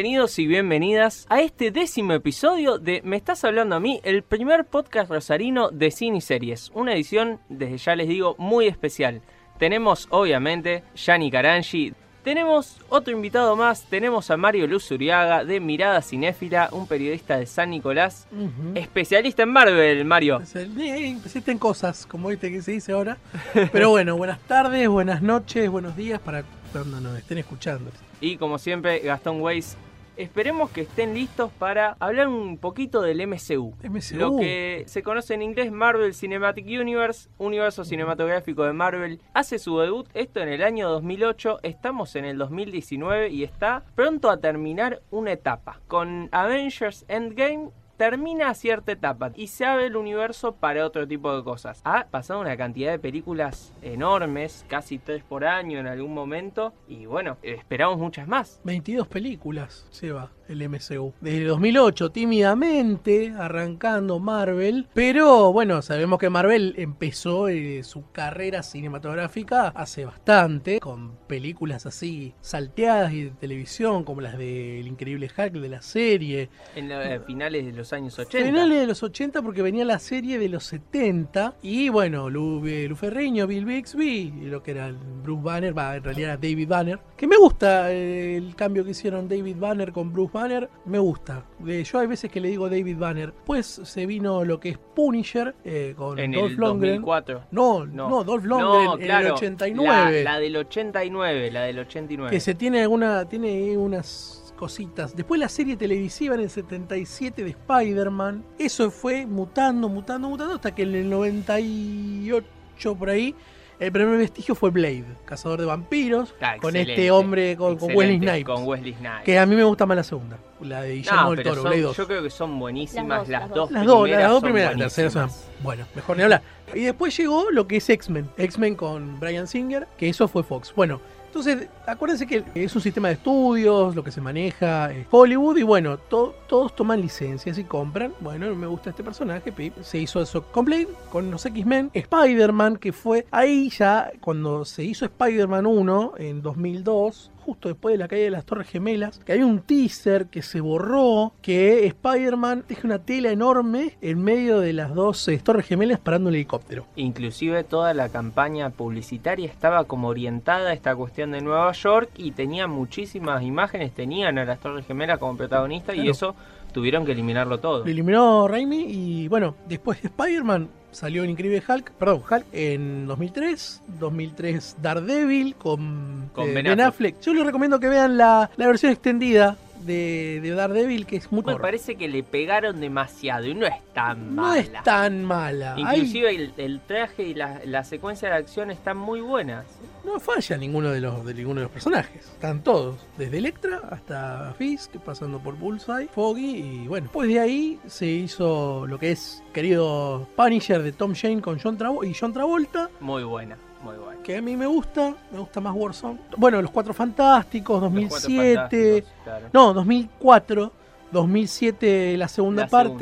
Bienvenidos y bienvenidas a este décimo episodio de Me estás hablando a mí, el primer podcast rosarino de cine y series. Una edición, desde ya les digo, muy especial. Tenemos, obviamente, Yanni Carangi. Tenemos otro invitado más, tenemos a Mario Luz Uriaga de Mirada Cinéfila, un periodista de San Nicolás, especialista en Marvel, Mario. Existen cosas, como viste que se dice ahora. Pero bueno, buenas tardes, buenas noches, buenos días para cuando nos estén escuchando. Y como siempre, Gastón Weiss. Esperemos que estén listos para hablar un poquito del MCU. MCU. Lo que se conoce en inglés Marvel Cinematic Universe, universo cinematográfico de Marvel, hace su debut esto en el año 2008, estamos en el 2019 y está pronto a terminar una etapa. Con Avengers Endgame termina cierta etapa y se abre el universo para otro tipo de cosas. Ha pasado una cantidad de películas enormes, casi tres por año en algún momento, y bueno, esperamos muchas más. 22 películas lleva el MCU. Desde el 2008, tímidamente, arrancando Marvel. Pero bueno, sabemos que Marvel empezó eh, su carrera cinematográfica hace bastante, con películas así salteadas y de televisión, como las de El Increíble Hulk de la serie. En los eh, finales de los años 80. Finales de los 80 porque venía la serie de los 70 y bueno, Lu, eh, Lu Ferriño, Bill Bixby lo que era Bruce Banner, va, en realidad era David Banner, que me gusta el cambio que hicieron David Banner con Bruce Banner, me gusta. Eh, yo hay veces que le digo David Banner, pues se vino lo que es Punisher eh, con En Dolph el Lundgren. 2004. No, No. no, Dolph Lundgren No, en claro, el 89. La, la del 89, la del 89. Que se tiene alguna, tiene unas cositas. Después la serie televisiva en el 77 de Spider-Man. Eso fue mutando, mutando, mutando hasta que en el 98 por ahí. El primer vestigio fue Blade, cazador de vampiros, Ah, con este hombre, con, con Wesley Snipes. Con Wesley Snipes. Que a mí me gusta más la segunda, la de Guillermo No, del Toro, son- Blade 2. yo creo que son buenísimas Las las, dos, dos, las dos, primeras. las dos son primeras, la tercera son, bueno, mejor ni hablar. Y después llegó lo que es X-Men, X-Men con Brian Singer, que eso fue Fox. Bueno, entonces acuérdense que es un sistema de estudios, lo que se maneja es Hollywood y bueno, to- todos toman licencias y compran. Bueno, me gusta este personaje, pip. se hizo eso con Blade, con los X-Men, Spider-Man, que fue ahí ya cuando se hizo Spider-Man 1 en 2002 justo después de la caída de las Torres Gemelas, que hay un teaser que se borró, que Spider-Man deja una tela enorme en medio de las dos eh, Torres Gemelas parando un helicóptero. Inclusive toda la campaña publicitaria estaba como orientada a esta cuestión de Nueva York y tenía muchísimas imágenes, tenían a las Torres Gemelas como protagonistas y eso tuvieron que eliminarlo todo. Lo eliminó Raimi y bueno, después de Spider-Man salió el increíble Hulk, perdón, Hulk en 2003, 2003 Daredevil con, Con eh, Ben Ben, Affleck. Affleck. Yo les recomiendo que vean la, la versión extendida de, de Daredevil que es muy Me corta. parece que le pegaron demasiado y no es tan No mala. es tan mala. Hay- Inclusive el, el traje y la, la secuencia de acción están muy buenas. No falla ninguno de los de ninguno de los personajes. Están todos, desde Electra hasta Fisk, pasando por Bullseye, Foggy y bueno. Después de ahí se hizo lo que es querido Punisher de Tom Jane con John Travo y John Travolta, Muy buena, muy buena. Que a mí me gusta, me gusta más Warzone. Bueno, Los Cuatro Fantásticos, Los Cuatro 2007. Fantásticos, claro. No, 2004. 2007 la segunda La parte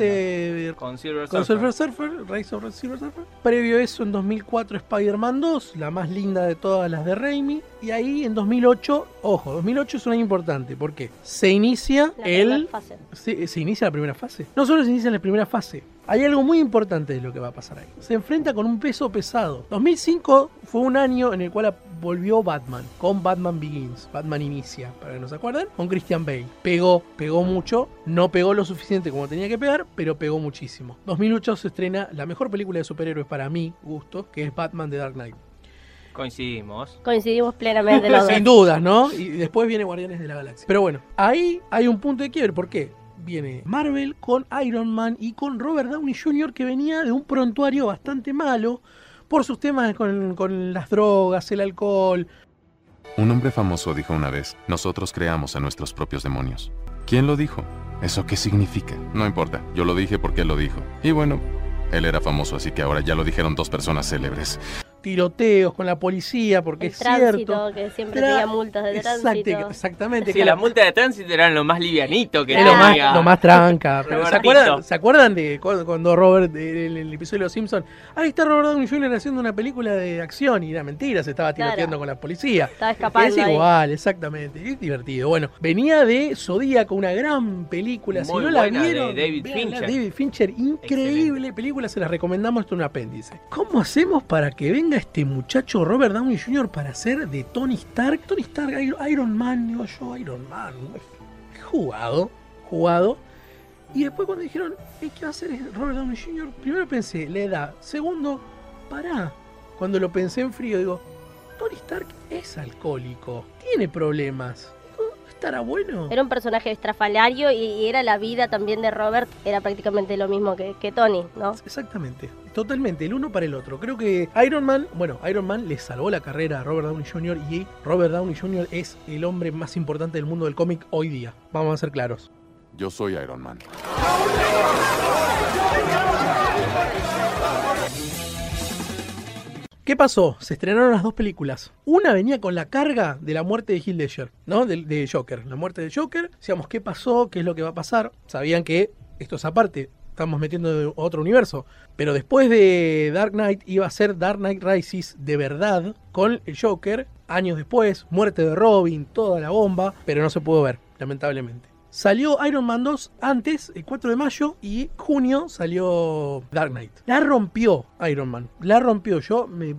segunda. de Con Silver con Surfer. Surfer, Rise of the Silver Surfer. Previo a eso, en 2004, Spider-Man 2, la más linda de todas las de Raimi. Y ahí en 2008, ojo, 2008 es un año importante porque se inicia La el. primera fase. Se, se inicia la primera fase. No solo se inicia la primera fase, hay algo muy importante de lo que va a pasar ahí. Se enfrenta con un peso pesado. 2005 fue un año en el cual volvió Batman, con Batman Begins, Batman Inicia, para que no se acuerden, con Christian Bale. Pegó, pegó mucho, no pegó lo suficiente como tenía que pegar, pero pegó muchísimo. 2008 se estrena la mejor película de superhéroes para mi gusto, que es Batman The Dark Knight. Coincidimos. Coincidimos plenamente los. Sin dudas, ¿no? Y después viene Guardianes de la Galaxia. Pero bueno, ahí hay un punto de quiebre. ¿Por qué? Viene Marvel con Iron Man y con Robert Downey Jr. que venía de un prontuario bastante malo por sus temas con, con las drogas, el alcohol. Un hombre famoso dijo una vez, nosotros creamos a nuestros propios demonios. ¿Quién lo dijo? ¿Eso qué significa? No importa, yo lo dije porque él lo dijo. Y bueno, él era famoso, así que ahora ya lo dijeron dos personas célebres. Tiroteos con la policía, porque El es tránsito, cierto. que siempre tenía multas de tránsito. exactamente. Sí, las multas de tránsito eran lo más livianito que Es lo más, lo más tranca. Pero ¿se, acuerdan, ¿Se acuerdan de cu- cuando Robert, en el episodio de Los Simpsons, ahí está Robert Downey Jr. haciendo una película de acción y era mentira, se estaba Claro. tiroteando con la policía? Estaba escapando Es ahí. igual, exactamente. Es divertido. Bueno, venía de Zodíaco, una gran película. si no la buena, de vieron, David Fincher. David Fincher, increíble película, se la recomendamos. Esto es un apéndice. ¿Cómo hacemos para que venga este muchacho Robert Downey Jr. para ser de Tony Stark? Tony Stark, Iron- Iron Man, digo yo, Iron Man. Jugado, jugado. Y después cuando dijeron, "Eh, ¿qué va a hacer Robert Downey Jr.? Primero pensé, la edad. Segundo, pará. Cuando lo pensé en frío, digo, Tony Stark es alcohólico, tiene problemas. ¿Estará bueno? Era un personaje estrafalario y, y era la vida también de Robert, era prácticamente lo mismo que, que Tony, ¿no? Exactamente, totalmente, el uno para el otro. Creo que Iron Man, bueno, Iron Man le salvó la carrera a Robert Downey Jr. y Robert Downey Jr. es el hombre más importante del mundo del cómic hoy día. Vamos a ser claros. Yo soy Iron Man. ¿Qué pasó? Se estrenaron las dos películas. Una venía con la carga de la muerte de Heath Ledger, ¿no? De, de Joker. La muerte de Joker. Decíamos, ¿qué pasó? ¿Qué es lo que va a pasar? Sabían que esto es aparte. Estamos metiendo de otro universo. Pero después de Dark Knight iba a ser Dark Knight Rises de verdad con el Joker. Años después, muerte de Robin, toda la bomba. Pero no se pudo ver, lamentablemente. Salió Iron Man 2 antes, el 4 de mayo, y junio salió Dark Knight. La rompió Iron Man, la rompió. Yo me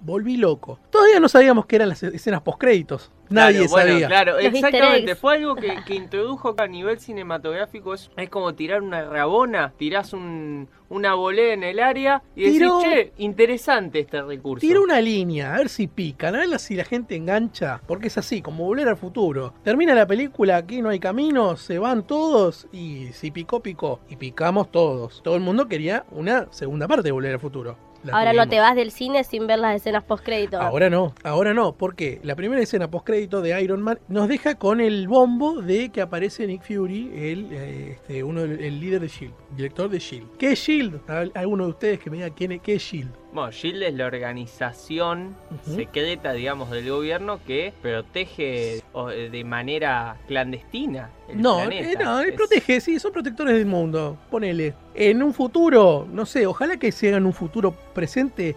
volví loco. Todavía no sabíamos qué eran las escenas postcréditos. Nadie Claro, bueno, sabía. Claro, Los exactamente. Fue algo que, que introdujo a nivel cinematográfico. Es, es como tirar una rabona, tirás un, una volea en el área y decís, Tiró- che, interesante este recurso. Tira una línea, a ver si pican, a ver si la gente engancha, porque es así, como volver al futuro. Termina la película, aquí no hay camino, se van todos y si picó, picó. Y picamos todos. Todo el mundo quería una segunda parte de Volver al Futuro. La Ahora no te vas del cine sin ver las escenas post crédito. Ahora no, ahora no, porque la primera escena postcrédito de Iron Man nos deja con el bombo de que aparece Nick Fury, el, eh, este, uno el líder de Shield, director de Shield. ¿Qué es Shield? Al- Alguno de ustedes que me diga quién es, qué es Shield. Bueno, Shield es la organización secreta, digamos, del gobierno que protege eh, de manera clandestina el No, planeta. eh, no, eh, Es- protege, sí, son protectores del mundo. Ponele. En un futuro, no sé, ojalá que se haga en un futuro presente.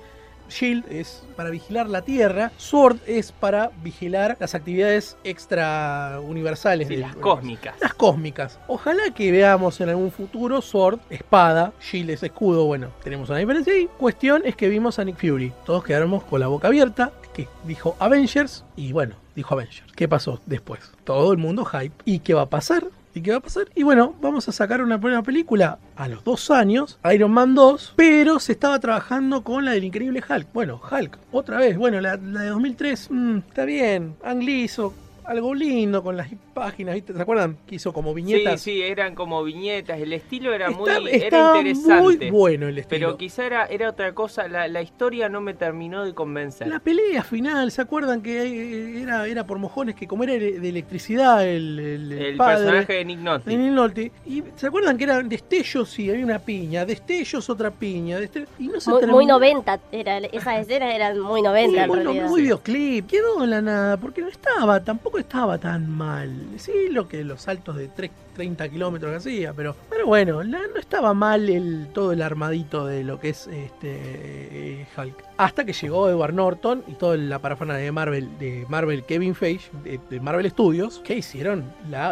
Shield es para vigilar la Tierra, Sword es para vigilar las actividades extra universales. sí, del las cósmicas. Las cósmicas. Ojalá que veamos en algún futuro Sword, espada, Shield es escudo. Bueno, tenemos una diferencia ahí. Cuestión es que vimos a Nick Fury. Todos quedamos con la boca abierta. Que dijo Avengers y bueno, dijo Avengers. ¿Qué pasó después? Todo el mundo hype. ¿Y qué va a pasar? ¿Y qué va a pasar? Y bueno, vamos a sacar una buena película a los dos años, Iron Man 2, pero se estaba trabajando con la del increíble Hulk. Bueno, Hulk, otra vez. Bueno, la, la de 2003, mm, está bien. Ang Lee hizo algo lindo con las páginas, ¿viste? ¿Se acuerdan? Que hizo como Sí, viñetas. sí, eran como viñetas. El estilo era muy, Está- era estaba interesante. muy bueno el estilo. Pero quizá era, era otra cosa, la, la historia no me terminó de convencer. La pelea final, ¿se acuerdan que era, era por mojones que como era de electricidad el, el- el padre personaje de Nick Nolte. de Neil Nolte? Y se acuerdan que eran destellos y había una piña, destellos otra piña, destellos, y no se Muy, terminó. muy 90, era, esas escenas eran muy 90 en muy, realidad. muy videoclip, quedó en la nada, porque no estaba, tampoco estaba tan mal. Sí, lo que los saltos de tres- 30 kilómetros que hacía, pero, pero bueno, no estaba mal todo el armadito de lo que es este eh, Hulk. Hasta que llegó Edward Norton y toda la parafana de Marvel, de Marvel Kevin Feige, de, Marvel Studios, que hicieron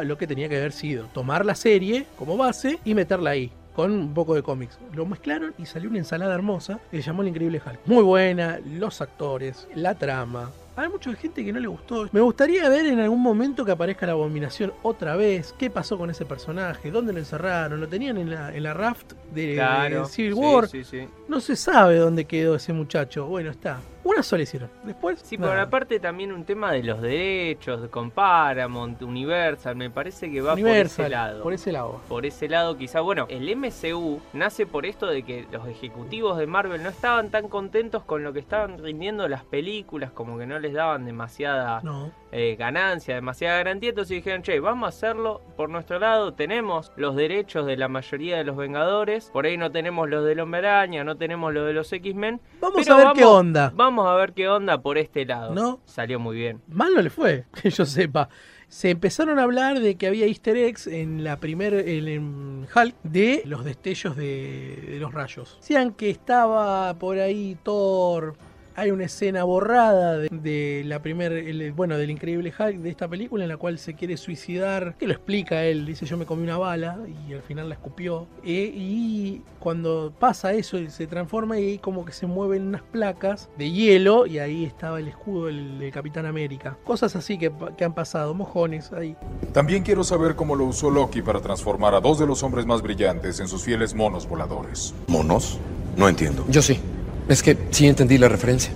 lo que tenía que haber sido, tomar la serie como base y meterla ahí con un poco de cómics. Lo mezclaron y salió una ensalada hermosa que se llamó El Increíble Hulk. Muy buena, los actores, la trama. Hay mucha gente que no le gustó. Me gustaría ver en algún momento que aparezca la abominación otra vez. ¿Qué pasó con ese personaje? ¿Dónde lo encerraron? ¿Lo tenían en la, en la raft de, Claro. de Civil sí, War? Sí, sí. No se sabe dónde quedó ese muchacho. Bueno, está. Una sola hicieron. Después. Sí, nada. por aparte también un tema de los derechos con Paramount, Universal, me parece que va Universal, por ese lado. Por ese lado. por ese lado quizá, bueno, el MCU nace por esto de que los ejecutivos de Marvel no estaban tan contentos con lo que estaban rindiendo las películas, como que no les daban demasiada No. eh, ganancia, demasiada garantía, entonces dijeron, che, vamos a hacerlo por nuestro lado, tenemos los derechos de la mayoría de los Vengadores, por ahí no tenemos los del Hombre Araña, no tenemos los de los X-Men, Vamos pero a ver qué onda. Vamos vamos a ver qué onda por este lado. No. Salió muy bien. Mal no le fue, que yo sepa. Se empezaron a hablar de que había easter eggs en la primer en, en Hulk de los destellos de, de los rayos. Decían que estaba por ahí Thor. Hay una escena borrada de, de la primer, el- bueno, del increíble Hulk de esta película en la cual se quiere suicidar. Que lo explica él, dice yo me comí una bala y al final la escupió. Eh, y cuando pasa eso y se transforma y ahí como que se mueven unas placas de hielo y ahí estaba el escudo del, del Capitán América. Cosas así que han pasado, mojones ahí. También quiero saber cómo lo usó Loki para transformar a dos de los hombres más brillantes en sus fieles monos voladores. ¿Monos? No entiendo. Yo sí. Es que sí entendí la referencia.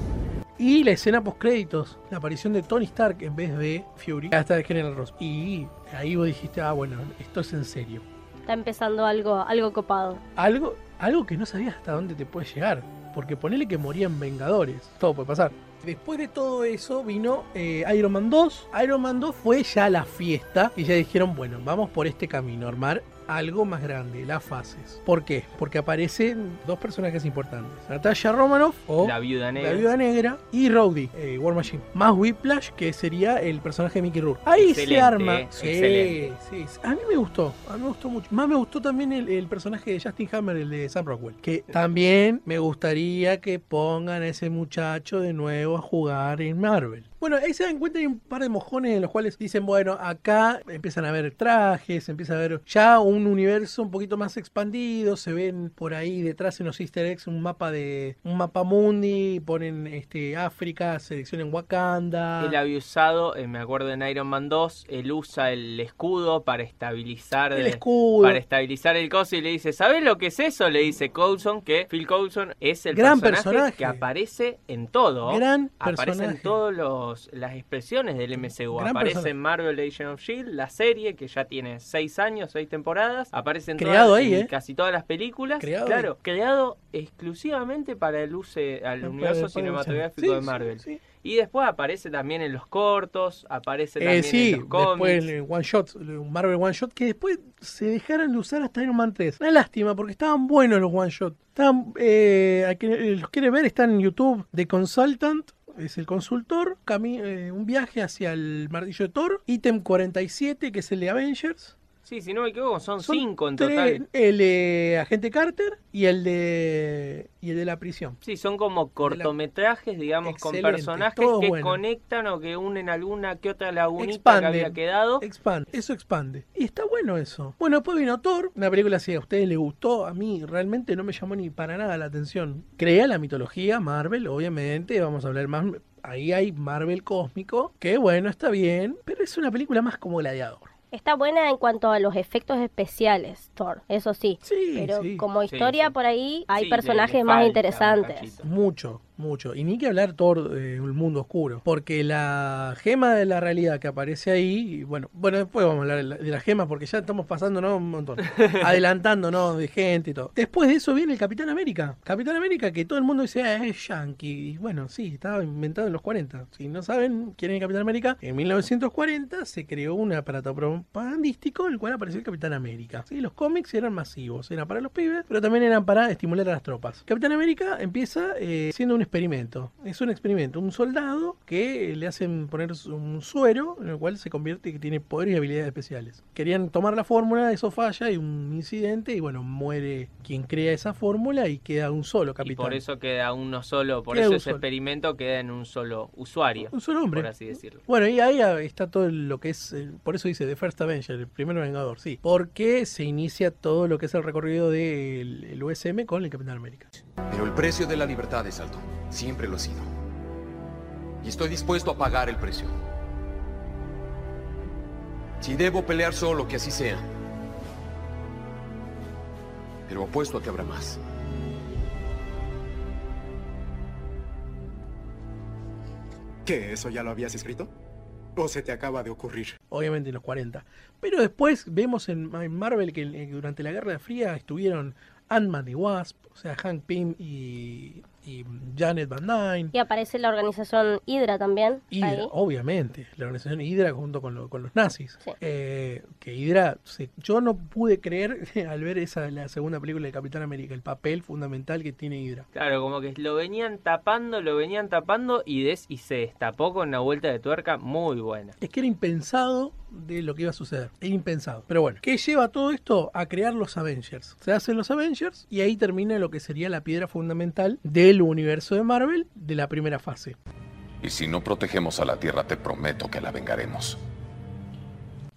Y la escena post créditos, la aparición de Tony Stark en vez de Fury, hasta de General Ross. Y ahí vos dijiste, ah, bueno, esto es en serio. Está empezando algo, algo copado. Algo, algo que no sabías hasta dónde te puede llegar. Porque ponele que morían Vengadores. Todo puede pasar. Después de todo eso vino eh, Iron Man 2. Iron Man 2 fue ya la fiesta. Y ya dijeron, bueno, vamos por este camino. Armar algo más grande, las fases. ¿Por qué? Porque aparecen dos personajes importantes. Natasha Romanoff o La viuda negra. la Viuda Negra y Rhodey, eh, War Machine. Más Whiplash, que sería el personaje de Mickey Rourke. Ahí se arma. eh, Sí, excelente. sí, sí. A mí me gustó. A mí me gustó mucho. Más me gustó también el, el personaje de Justin Hammer, el de Sam Rockwell. Que también me gustaría que pongan a ese muchacho de nuevo a jugar en Marvel. Bueno, ahí se dan cuenta hay un par de mojones en los cuales dicen, bueno, acá empiezan a ver trajes, empieza a ver ya un universo un poquito más expandido, se ven por ahí detrás en los easter eggs un mapa de un mapa mundi, ponen este África, seleccionen Wakanda. Él había usado, eh, me acuerdo en Iron Man 2, él usa el escudo para estabilizar el de- escudo. para estabilizar el coso y le dice, ¿sabes lo que es eso? Le dice Coulson, que Phil Coulson es el Gran personaje, personaje. que aparece en todo. Gran Aparece en personaje. Las expresiones del MCU. Gran aparece en Marvel Agent of S.H.I.E.L.D., la serie que ya tiene seis años, seis temporadas. Aparece en, Creado todas- ahí, en ¿eh? casi todas las películas. Creado claro, creado exclusivamente para el UC, al universo para- cinematográfico sí, de Marvel. sí. Y después aparece también en los cortos, aparece Eh, también sí, en los cómics. después el One Shot, un Marvel One Shot, que después se dejaron de usar hasta Iron Man 3. Una lástima, porque estaban buenos los One Shot. Estaban, eh, a quien los quiere ver, están en YouTube. The Consultant, es el consultor. eh, un viaje hacia el martillo de Thor. Ítem 47, que es el de Avengers. Sí, si no me equivoco, son, Son cinco en tres, total. El de Agente Carter y el de, y el de la prisión. Sí, son como cortometrajes, digamos, con personajes que bueno. conectan o que unen alguna que otra lagunita que había quedado. Expande, eso expande. Y está bueno eso. Bueno, después vino Thor, una película si a ustedes les gustó, a mí realmente no me llamó ni para nada la atención. Crea la mitología Marvel, obviamente, vamos a hablar más. Ahí hay Marvel cósmico, que bueno, está bien, pero es una película más como gladiador. Está buena en cuanto a los efectos especiales, Thor, eso sí. Sí, Pero sí. como historia sí. por ahí hay personajes le más interesantes. Mucho, mucho. Y ni que hablar Thor, eh, el mundo oscuro. Porque la gema de la realidad que aparece ahí, y bueno, bueno, después vamos a hablar de la, de la gema porque ya estamos pasando ¿no? un montón. Adelantándonos de gente y todo. Después de eso viene el Capitán América. Capitán América que todo el mundo dice, ah, es yankee. Y bueno, sí, estaba inventado en los 40. Si no saben quién es el Capitán América, en 1940 se creó un aparato propagandístico en el cual apareció el Capitán América. ¿sí? Los cómics eran masivos, eran para los pibes, pero también eran para estimular a las tropas. Capitán América empieza eh, siendo un experimento. Es un experimento, un soldado que le hacen poner un suero en el cual se convierte que tiene poderes y habilidades especiales. Querían tomar la fórmula, eso falla, hay un incidente y bueno, muere quien crea esa fórmula y queda un solo Y capitán. por eso queda uno solo, por Queda eso ese solo. experimento queda en un solo usuario, un solo hombre. por así decirlo. Bueno, y ahí está todo lo que es, eh, por eso dice The First Avenger, el primer Vengador, sí. Porque se inicia todo lo que es el recorrido del el USM con el Capitán América. Pero el precio de la libertad es alto. Siempre lo ha sido. Y estoy dispuesto a pagar el precio. Si debo pelear solo, que así sea. Pero apuesto a que habrá más. ¿Qué? ¿Eso ya lo habías escrito? ¿O se te acaba de ocurrir? obviamente en los 40. Pero después vemos en, en Marvel que eh, durante la Guerra Fría estuvieron Ant-Man y Wasp, o sea, Hank Pym y, y Janet Van Dyne. Y aparece la organización Hydra también. Hydra, ahí. obviamente, la organización Hydra junto con, lo- con los nazis. Sí. Eh, que Hydra, se- yo no pude creer al ver esa la segunda película de Capitán América, el papel fundamental que tiene Hydra. Claro, como que lo venían tapando, lo venían tapando y, des y se destapó con una vuelta de tuerca muy buena. Es que era impensado de lo que iba a suceder. Era impensado. Pero bueno, ¿qué lleva todo esto? A crear los Avengers. Se hacen los Avengers y ahí termina lo que sería la piedra fundamental del universo de Marvel de la primera fase. Y si no protegemos a la Tierra, te prometo que la vengaremos.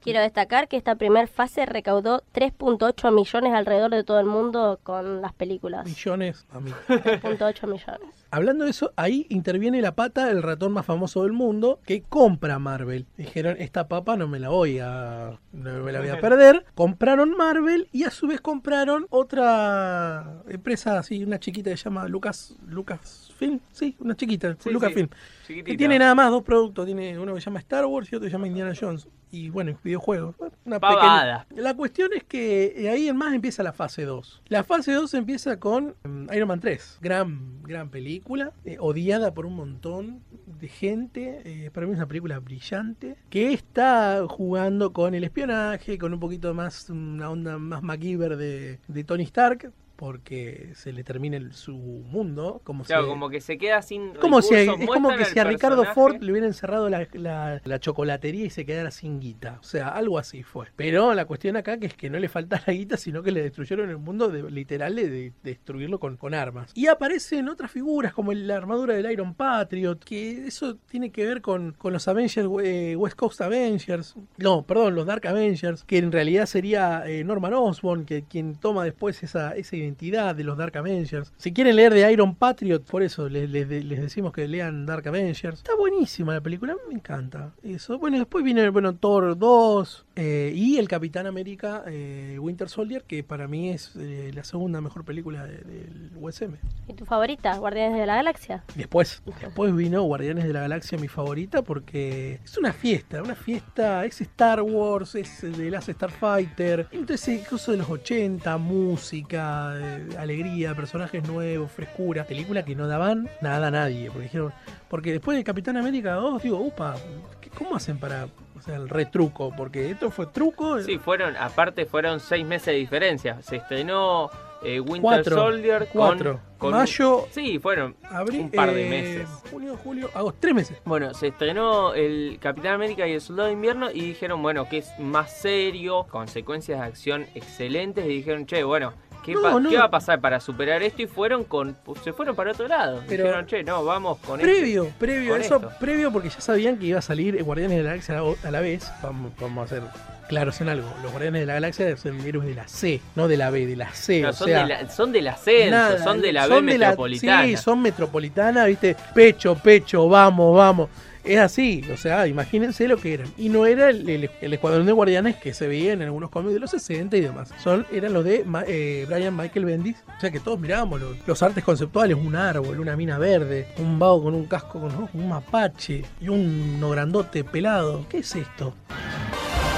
Quiero destacar que esta primera fase recaudó 3.8 millones alrededor de todo el mundo con las películas. Millones, a mí. 3.8 millones. Hablando de eso, ahí interviene la pata, el ratón más famoso del mundo, que compra Marvel. Dijeron, esta papa no me la voy a, no me la voy a perder. Compraron Marvel y a su vez compraron otra empresa así, una chiquita que se llama Lucas, Lucasfilm, sí, una chiquita, Sí, Lucasfilm. sí, Que chiquitita. tiene nada más dos productos, tiene uno que se llama Star Wars y otro que se llama Indiana Jones. Y bueno, videojuegos. Una pequeña- La cuestión es que eh, ahí en más empieza la fase 2. La fase 2 empieza con mm, Iron Man 3. Gran, gran película, eh, odiada por un montón de gente. eh, para mí es una película brillante. Que está jugando con el espionaje, con un poquito más, una onda más MacGyver de, de Tony Stark. Porque se le termina el- su mundo. Como Claro, se- como que se queda sin como si, es como que si a Ricardo. Ford le hubieran cerrado la, la- la chocolatería y se quedara sin guita. O sea, algo así fue. Pero la cuestión acá que es que no le falta la guita, sino que le destruyeron el mundo de, literal de, de destruirlo con, con armas. Y aparecen otras figuras como la armadura del Iron Patriot, que eso tiene que ver con, con los Avengers, eh, West Coast Avengers. No, perdón, los Dark Avengers, que en realidad sería eh, Norman Osborn, que quien toma después esa, esa identidad de los Dark Avengers. Si quieren leer de Iron Patriot, por eso les, les- les decimos que lean Dark Avengers. Está buenísima la película, me encanta. Eso. Bueno, después viene bueno, Thor 2 eh, y el Capitán América eh, Winter Soldier, que para mí es eh, la segunda mejor película de- del USM. ¿Y tu favorita? Guardianes de la Galaxia. Después, después vino Guardianes de la Galaxia, mi favorita, porque es una fiesta, una fiesta, es Star Wars, es de las Starfighter, entonces cosas de los 80, música, eh, alegría, personajes nuevos, frescura, película que no daban nada a nadie, porque dijeron, porque después de Capitán América 2, digo, upa, ¿qué- ¿cómo hacen para, o sea, el retruco? Porque esto fue truco. Sí, fueron, aparte fueron seis meses de diferencia. Se estrenó eh, Winter Cuatro, Soldier cuatro. con, Mayo, Sí, fueron abril, un par de eh, meses. junio, julio, agosto, tres meses. Bueno, se estrenó el Capitán América y el Soldado de Invierno y dijeron, bueno, que es más serio, con secuencias de acción excelentes y dijeron, che, bueno, ¿qué, No, pa- no. qué va a pasar para superar esto? Y fueron con, se fueron para otro lado. Pero- dijeron, che, no, vamos con Previo, este- previo, con eso, esto". previo porque ya sabían que iba a salir Guardianes de la Galaxia a la vez. Vamos, vamos a ser claros en algo. Los Guardianes de la Galaxia son héroes de la C, no de la B, de la C. No, o son, sea, de la, son del ascenso, nada, son de la B de la- metropolitana. sí, son metropolitana, viste, pecho, pecho, vamos, vamos. Es así, o sea, imagínense lo que eran. Y no era el, el- el escuadrón de guardianes que se veía en algunos cómics de los 60 y demás. Son, eran los de eh, Brian Michael Bendis. O sea que todos mirábamos los, los artes conceptuales, un árbol, una mina verde, un vago con un casco, con ¿no? un mapache y un no grandote pelado. ¿Qué es esto?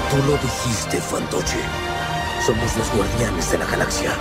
Tú lo dijiste, Fantoche. Somos los guardianes de la galaxia.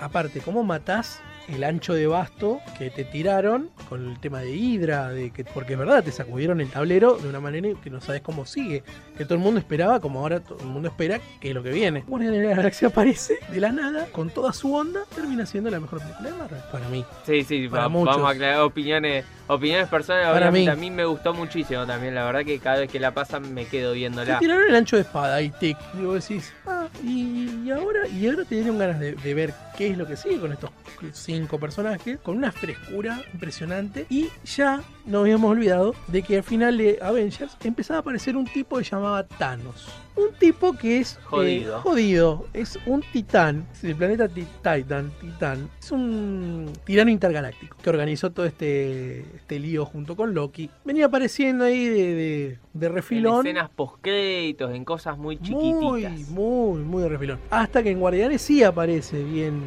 Aparte, ¿cómo matás el ancho de basto que te tiraron con el tema de Hydra? De que, porque es verdad, te sacudieron el tablero de una manera que no sabes cómo sigue. Que todo el mundo esperaba, como ahora todo el mundo espera, que es lo que viene. Guardianes de la Galaxia aparece de la nada, con toda su onda, termina siendo la mejor película de Marvel. Para mí. Sí, sí, Para va- muchos. vamos a aclarar opiniones, opiniones personales. Para mí. A mí me gustó muchísimo también, la verdad que cada vez que la pasan me quedo Te viéndola. tiraron el ancho de espada y tic. Y vos decís, ah, y, y ahora, y ahora te dieron ganas de, de ver qué es lo que sigue con estos cinco personajes, con una frescura impresionante. Y ya nos habíamos olvidado de que al final de Avengers empezaba a aparecer un tipo que llamaba Thanos. Un tipo que es eh, Jodido. jodido, es un titán, es del planeta Ti- Titan, Titán. Es un tirano intergaláctico que organizó todo este, este lío junto con Loki. Venía apareciendo ahí de, de, de En refilón. escenas postcréditos, en cosas muy Muy, chiquititas. muy, muy de refilón. Hasta que en Guardianes sí aparece bien,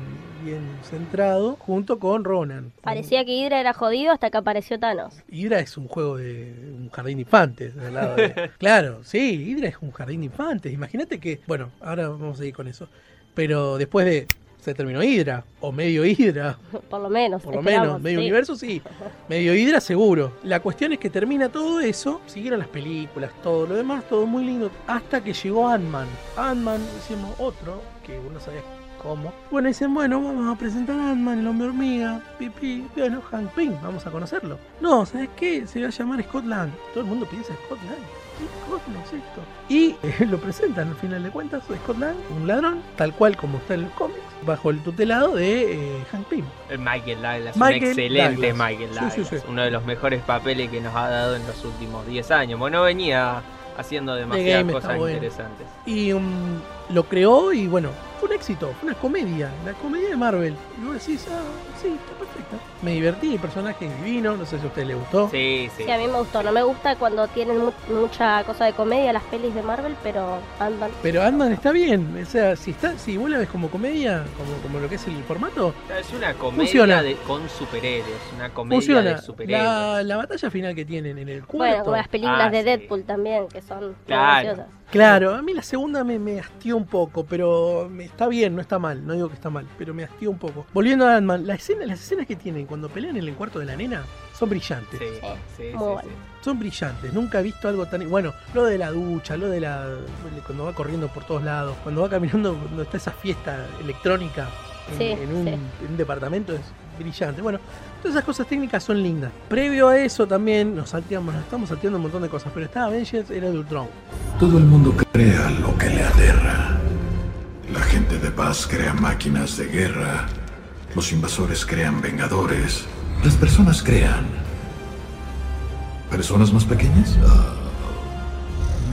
bien centrado, junto con Ronan. Parecía que Hydra era jodido hasta que apareció Thanos. Hydra es un juego de un jardín de infantes. al lado de- claro, sí, Hydra es un jardín de infantes. Imagínate que, bueno, ahora vamos a ir con eso. Pero después de se terminó Hydra, o medio Hydra, Por lo menos. por lo menos, medio sí. universo sí, medio Hydra seguro. La cuestión es que termina todo eso, siguieron las películas, todo lo demás, todo muy lindo, hasta que llegó Ant-Man. Ant-Man, decimos otro, que uno sabía cómo. Bueno, dicen, bueno, vamos a presentar a Ant-Man, el hombre hormiga, pipi, bueno, Hank Pym, vamos a conocerlo. No, ¿sabes qué? Se va a llamar Scott Lang. Todo el mundo piensa Scott Lang. ¿Qué es esto? Y eh, lo presentan al final de cuentas, Scott Lang, un ladrón, tal cual como está en los cómics, bajo el tutelado de eh, Hank Pym. El Michael Douglas, Michael un excelente Douglas. Michael Sí, Douglas. sí, sí. Uno de los mejores papeles que nos ha dado en los últimos 10 años. Bueno, venía haciendo demasiadas cosas bueno. interesantes. Y um, lo creó y bueno, fue un éxito, fue una comedia, la comedia de Marvel. Y vos decís, ah, sí, está perfecta. Me divertí, el personaje es divino, no sé si a usted le gustó. Sí, sí. Sí, a mí me gustó. No me gusta cuando tienen mu- mucha cosa de comedia las pelis de Marvel, pero Ant-Man. Pero Ant-Man está bien, o sea, si está, si vos la ves como comedia, como, como lo que es el formato, Es una comedia Funciona. de- con superhéroes, una comedia funciona. de superhéroes. La, la batalla final que tienen en el Bueno, cuarto. como las películas Ah, de sí. Deadpool también, que son muy Claro. graciosas. Claro, a mí la segunda me, me hastió un poco, pero me, está bien, no está mal, no digo que está mal, pero me hastió un poco. Volviendo a Ant-Man, la escena, las escenas que tienen cuando pelean en el cuarto de la nena son brillantes. Sí, Sí, sí, sí. Son brillantes, nunca he visto algo tan... Bueno, lo de la ducha, lo de la... cuando va corriendo por todos lados, cuando va caminando, cuando está esa fiesta electrónica en, Sí, en un, sí. en un departamento es brillante. Bueno, todas esas cosas técnicas son lindas. Previo a eso también nos salteamos, estamos salteando un montón de cosas, pero estaba Avengers, era de Ultron. Todo el mundo crea lo que le aterra. La gente de paz crea máquinas de guerra. Los invasores crean vengadores. Las personas crean. ¿Personas más pequeñas?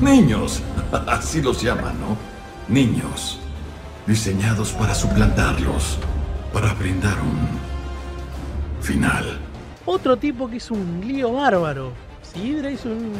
Niños. Así los llaman, ¿no? Niños. Diseñados para suplantarlos. Para brindar un final. Otro tipo que hizo un lío bárbaro. Si Hydra hizo un,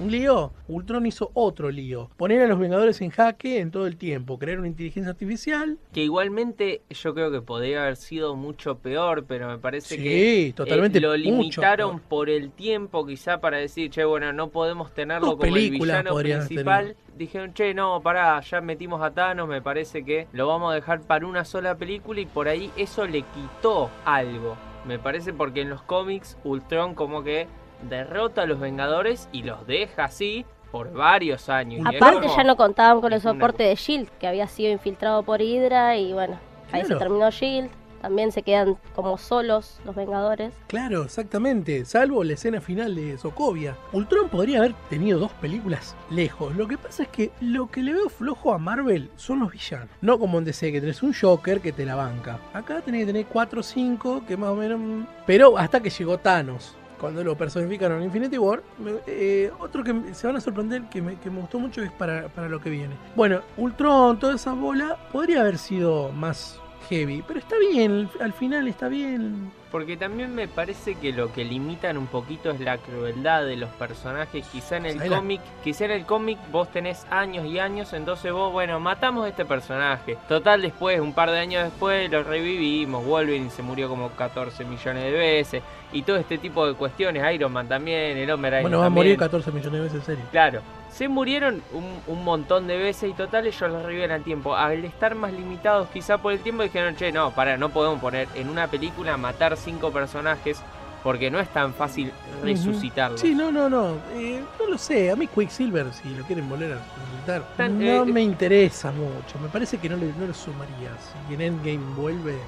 un lío, Ultron hizo otro lío. Poner a los Vengadores en jaque en todo el tiempo. Crear una inteligencia artificial. Que igualmente yo creo que podría haber sido mucho peor, pero me parece Sí, que eh, totalmente lo limitaron por el tiempo quizá para decir, che, bueno, no podemos tenerlo Dos como el villano principal. Dijeron, che, no, pará, ya metimos a Thanos, me parece que lo vamos a dejar para una sola película y por ahí eso le quitó algo. Me parece porque en los cómics Ultron como que derrota a los Vengadores y los deja así por varios años. Aparte como- ya no contaban con el soporte de Shield, que había sido infiltrado por Hydra y bueno, ahí se terminó Shield. También se quedan como solos los Vengadores. Claro, exactamente. Salvo la escena final de Sokovia. Ultron podría haber tenido dos películas lejos. Lo que pasa es que lo que le veo flojo a Marvel son los villanos. No como en DC, que tenés un Joker que te la banca. Acá tenés que tener 4 o 5, que más o menos... mm, Pero hasta que llegó Thanos. Cuando lo personificaron en Infinity War. eh, otro que se van a sorprender, que me, que me gustó mucho, es para, para lo que viene. Bueno, Ultron, toda esa bola, podría haber sido más heavy. Pero está bien, al final está bien. Porque también me parece que lo que limitan un poquito es la crueldad de los personajes. Quizá en el ¿Sabés la- cómic, quizá en el cómic vos tenés años y años, entonces vos, bueno, matamos a este personaje. Total después, un par de años después, lo revivimos. Wolverine se murió como 14 millones de veces. Y todo este tipo de cuestiones. Iron Man también, el Hombre Bueno, va a morir 14 millones de veces en serio. Claro, se murieron un, un montón de veces y total ellos los reviven al tiempo. Al estar más limitados quizá por el tiempo dijeron, che, no, para, no podemos poner en una película matar cinco personajes porque no es tan fácil resucitarlos. Sí, no, no, no. Eh, no lo sé. A mí Quicksilver, si lo quieren volver a resucitar, Tan- no eh, me interesa mucho. Me parece que no le, no le sumaría. Si en Endgame vuelve...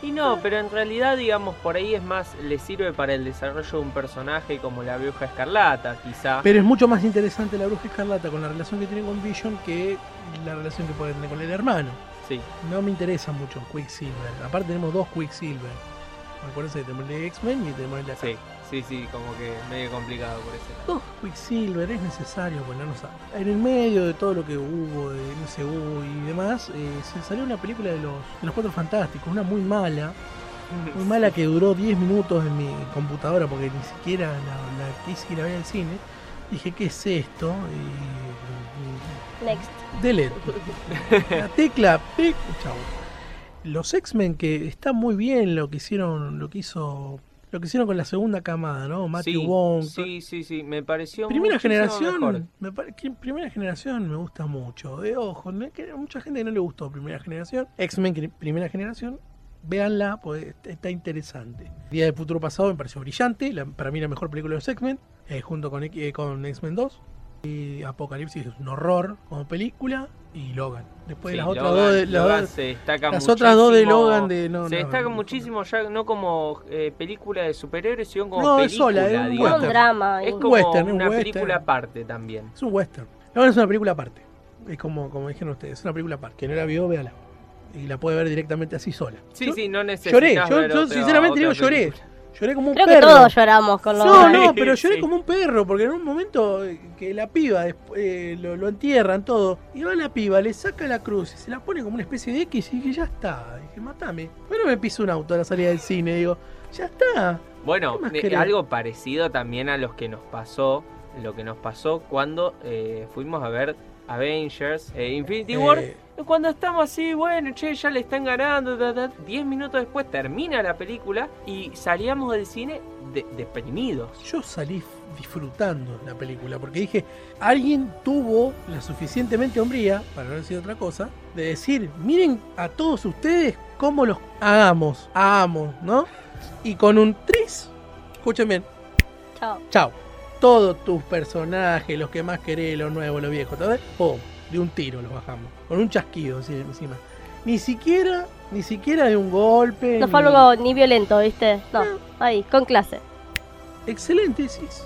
Y no, pero en realidad, digamos, por ahí es más, le sirve para el desarrollo de un personaje como la Bruja Escarlata, quizá. Pero es mucho más interesante la Bruja Escarlata con la relación que tiene con Vision que la relación que puede tener con el hermano. Sí. No me interesa mucho Quicksilver. Aparte tenemos dos Quicksilver. Acuérdense que tenemos el de X-Men y tenemos el de acá. Sí, sí, sí, como que medio complicado por eso. Dos Quicksilver es necesario ponernos a... En el medio de todo lo que hubo de MCU y demás, eh, se salió una película de los, de los Cuatro Fantásticos, una muy mala, muy mala que duró 10 minutos en mi computadora porque ni siquiera la, la quise ir a ver al cine. Dije, ¿qué es esto? Y, Next. delete. La tecla, pic, chau. Los X-Men que está muy bien lo que hicieron, lo que hizo lo que hicieron con la segunda camada, ¿no? Matthew sí, Wong. sí, sí, sí, me pareció Primera generación, me pare- primera generación me gusta mucho. Eh, ojo, no que mucha gente no le gustó primera generación. X-Men primera generación, véanla, pues está interesante. Día del futuro pasado me pareció brillante, la- para mí la mejor película de los X-Men, eh, junto con, eh, con X-Men 2. Y Apocalipsis es un horror como película y Logan. Después Sí, las otras Logan- dos de, las Logan dos- se destaca las otras dos de Logan de no, se no, destaca no. muchísimo ya no como eh, película de superhéroes, sino como No, es película, sola, es un. Un drama. Es un- como western, un una película aparte también. Es un western. Logan es una película aparte. Es como, como dijeron ustedes, es una película aparte. Que no la vio, véala. Y la puede ver directamente así sola. Sí, Yo sí, no necesitas Lloré, yo, ver yo otra- sinceramente digo otra película. Lloré como un Creo que perro. todos lloramos con lo No, no, pero lloré sí. como un perro, porque en un momento eh, que la piba eh, lo, lo entierran todo, y va la piba, le saca la cruz y se la pone como una especie de X y dije, ya está, dije, matame. Bueno, me piso un auto a la salida del cine, digo, ya está. Bueno, ¿Qué más eh, algo parecido también a los que nos pasó, lo que nos pasó cuando eh, fuimos a ver Avengers, eh, Infinity War. Cuando estamos así, bueno, che, ya le están ganando, ta, ta, 10 minutos después termina la película y salíamos del cine de- deprimidos. yo salí disfrutando la película, porque dije, alguien tuvo la suficientemente hombría, para no decir otra cosa, de decir, miren a todos ustedes cómo los hagamos, hagamos, ¿no? Y con un tris, escuchen bien, Chao. chao. Todos tus personajes, los que más querés, los nuevos, los viejos, ¿sabes? ¡Pum! De un tiro los bajamos. Con un chasquido encima. Ni siquiera, ni siquiera de un golpe. No ni- fue algo ni violento, ¿viste? No, ahí, con clase. excelente, decís.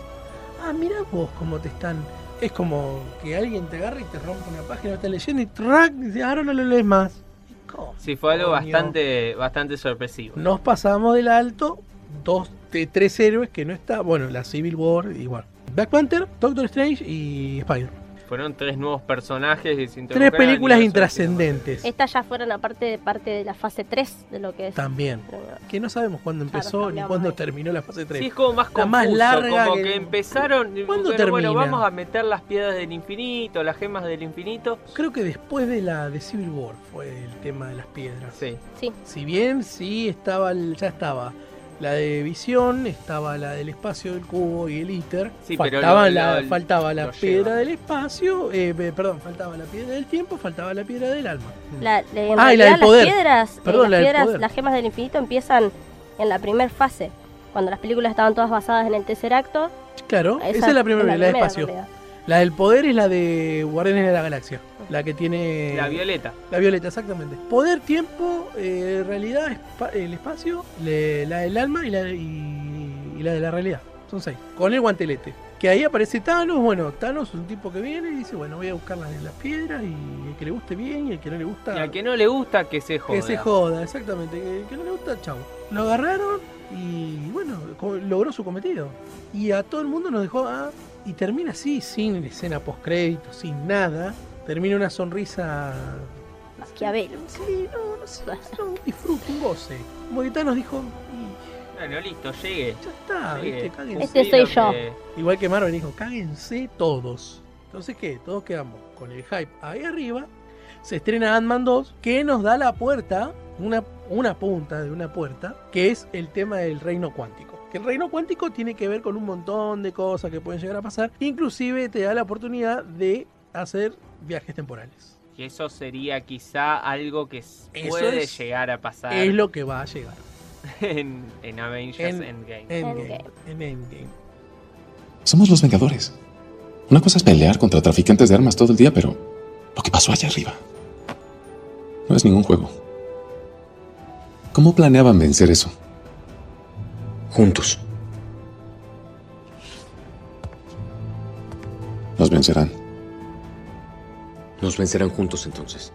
Ah, mira vos cómo te están. Es como que alguien te agarra y te rompe una página, estás leyendo y track, dice, ahora no lo lees más. ¿Cómo? Sí, fue algo Coño. bastante, bastante sorpresivo. Nos pasamos del alto, dos de tres héroes que no está. Bueno, la Civil War, igual. Black Panther, Doctor Strange y Spider. Fueron tres nuevos personajes que se Tres películas intrascendentes. Estas ya fueron aparte de parte de la fase 3 de lo que es. También. Que no sabemos cuándo Claro, empezó ni cuándo ahí. terminó la fase 3. Sí, es como más La confuso, más larga como que- que, empezaron, ¿Cuándo bueno, bueno, termina? vamos a meter las piedras del infinito, las gemas del infinito. Creo que después de la de Civil War fue el tema de las piedras. Sí. Sí. Si bien sí estaba, el- ya estaba la de visión, estaba la del espacio del cubo y el ITER. Sí, pero faltaba lo- la, faltaba la piedra lleva. del espacio, eh, pe- perdón, faltaba la piedra del tiempo, faltaba la piedra del alma. La, la- Ah, y la del poder. las piedras, eh, Perdón, la las, del piedras poder. las gemas del infinito empiezan en la primera fase. Cuando las películas estaban todas basadas en el tercer acto. Claro, esa, es la primera, la, de primera, espacio. realidad. La del poder es la de Guardianes de la Galaxia, la que tiene... La violeta. La violeta, exactamente. Poder, tiempo, eh, realidad, espa- el espacio, le- la del alma y la, y, y la de la realidad. Son seis. Con el guantelete. Que ahí aparece Thanos. Bueno, Thanos es un tipo que viene y dice, bueno, voy a buscar las, las piedras y el que le guste bien y el que no le gusta... Y al que no le gusta, que se joda. Que se joda, exactamente. El que no le gusta, chau. Lo agarraron y bueno, logró su cometido. Y a todo el mundo nos dejó ah, y termina así, sin escena post crédito, sin nada. Termina una sonrisa. Maquiavelo. Sí, no, no sé, no, un disfrute, un goce. Como que Thanos dijo, "Y Bueno, listo, llegue. ya está, Llegue. ¿viste? Cáguense. Este soy yo. que- Igual que Marvel dijo, cáguense todos. Entonces, ¿qué? Todos quedamos con el hype ahí arriba. Se estrena Ant-Man 2, que nos da la puerta, una, una punta de una puerta, que es el tema del reino cuántico. Que el reino cuántico tiene que ver con un montón de cosas que pueden llegar a pasar. Inclusive te da la oportunidad de hacer viajes temporales. Que eso sería quizá algo que puede es- llegar a pasar Es lo que va a llegar. en, en Avengers En- Endgame. Endgame. En Endgame. Somos los Vengadores. Una cosa es pelear contra traficantes de armas todo el día, pero lo que pasó allá arriba no es ningún juego. ¿Cómo planeaban vencer eso? Juntos. Nos vencerán. Nos vencerán juntos entonces.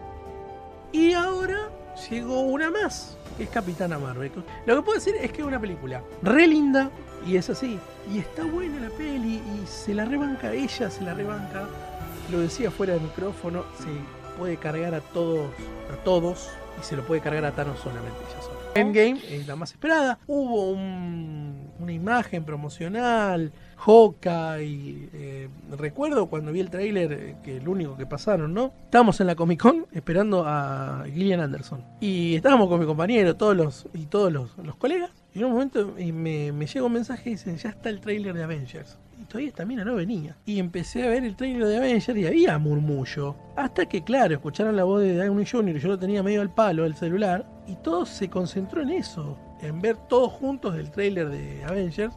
Y ahora llegó una más, que es Capitana Marvel. Lo que puedo decir es que es una película re linda, y es así. Y está buena la peli, y se la rebanca ella, se la rebanca. Lo decía fuera del micrófono, se puede cargar a todos, a todos, y se lo puede cargar a Thanos solamente ella sola. Endgame es la más esperada. Hubo un una imagen promocional, Hawkeye. eh, recuerdo cuando vi el tráiler, eh, que el único que pasaron, ¿no? Estábamos en la Comic Con esperando a Gillian Anderson. Y estábamos con mi compañero, todos los, y todos los, los colegas. Y en un momento y me, me llega un mensaje y dicen, ya está el tráiler de Avengers. Y todavía esta mina no venía. Y empecé a ver el tráiler de Avengers y había murmullo. Hasta que, claro, escucharon la voz de Downey Jr. y yo lo tenía medio al palo del celular. Y todo se concentró en eso. En ver todos juntos el tráiler de Avengers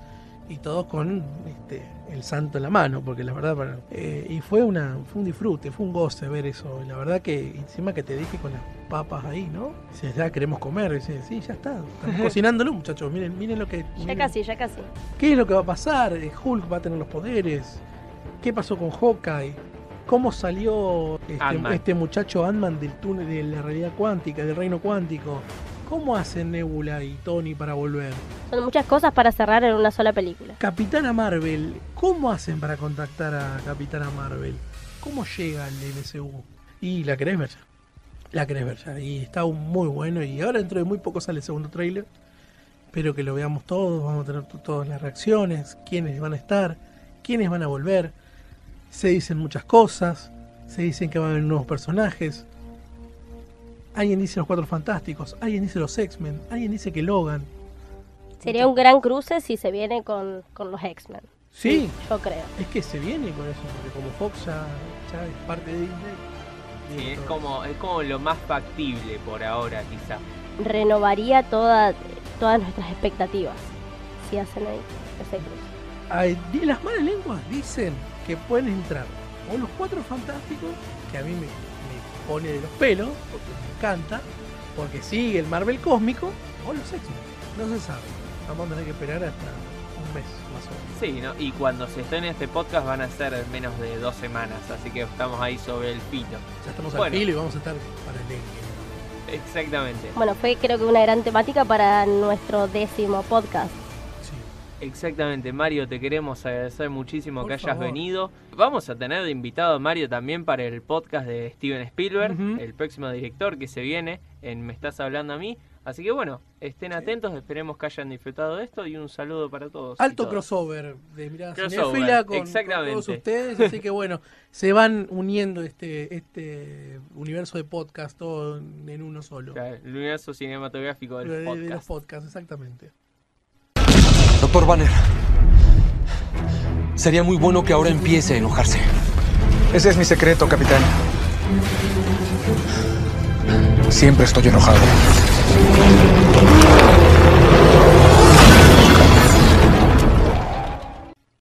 y todos con este, el santo en la mano, porque la verdad, para- eh, y fue una fue un disfrute, fue un goce ver eso. La verdad que encima que te dije con las papas ahí, ¿no? Dices, ya queremos comer, dices, sí, ya está, estamos cocinándolo, muchachos, miren, miren lo que... Ya casi, ya casi. ¿Qué es lo que va a pasar? Eh, Hulk va a tener los poderes. ¿Qué pasó con Hawkeye? ¿Cómo salió este, este muchacho Ant-Man del túnel de la realidad cuántica, del reino cuántico? ¿Cómo hacen Nebula y Tony para volver? Son muchas cosas para cerrar en una sola película. Capitana Marvel, ¿cómo hacen para contactar a Capitana Marvel? ¿Cómo llega al MCU? Y la querés ver ya. La querés ver ya. Y está muy bueno. Y ahora dentro de muy poco sale el segundo tráiler. Espero que lo veamos todos. Vamos a tener todas las reacciones. Quiénes van a estar. Quiénes van a volver. Se dicen muchas cosas. Se dicen que van a haber nuevos personajes. Alguien dice los Cuatro Fantásticos. Alguien dice los X-Men. Alguien dice que Logan. Sería un gran cruce si se viene con, con los X-Men. Sí. Yo creo. Es que se viene con eso, porque como Fox ya, ya es parte de Disney. Sí, es como, es como lo más factible por ahora, quizá. Renovaría toda, todas nuestras expectativas si hacen ahí ese cruce. Ay, las malas lenguas dicen que pueden entrar o los cuatro fantásticos, que a mí me, me pone de los pelos, porque encanta, porque sigue el Marvel cósmico, o los X-Men. No se sabe. Vamos a tener que esperar hasta un mes más o menos. Sí, ¿no? y cuando se esté en este podcast van a ser menos de dos semanas, así que estamos ahí sobre el filo. Ya estamos Bueno. al filo y vamos a estar para el Endgame. Exactamente. Bueno, fue creo que una gran temática para nuestro décimo podcast. Exactamente, Mario, te queremos agradecer muchísimo Por que hayas favor. venido. Vamos a tener de invitado a Mario también para el podcast de Steven Spielberg, el próximo director que se viene en Me Estás Hablando a mí. Así que bueno, estén atentos, esperemos que hayan disfrutado de esto y un saludo para todos. Alto crossover de mirada cinéfila con, todos ustedes, así que bueno, se van uniendo este este universo de podcast todo en uno solo. El universo cinematográfico del De- podcast. los podcasts, exactamente. Doctor Banner. Sería muy bueno que ahora empiece a enojarse. Ese es mi secreto, capitán. Siempre estoy enojado.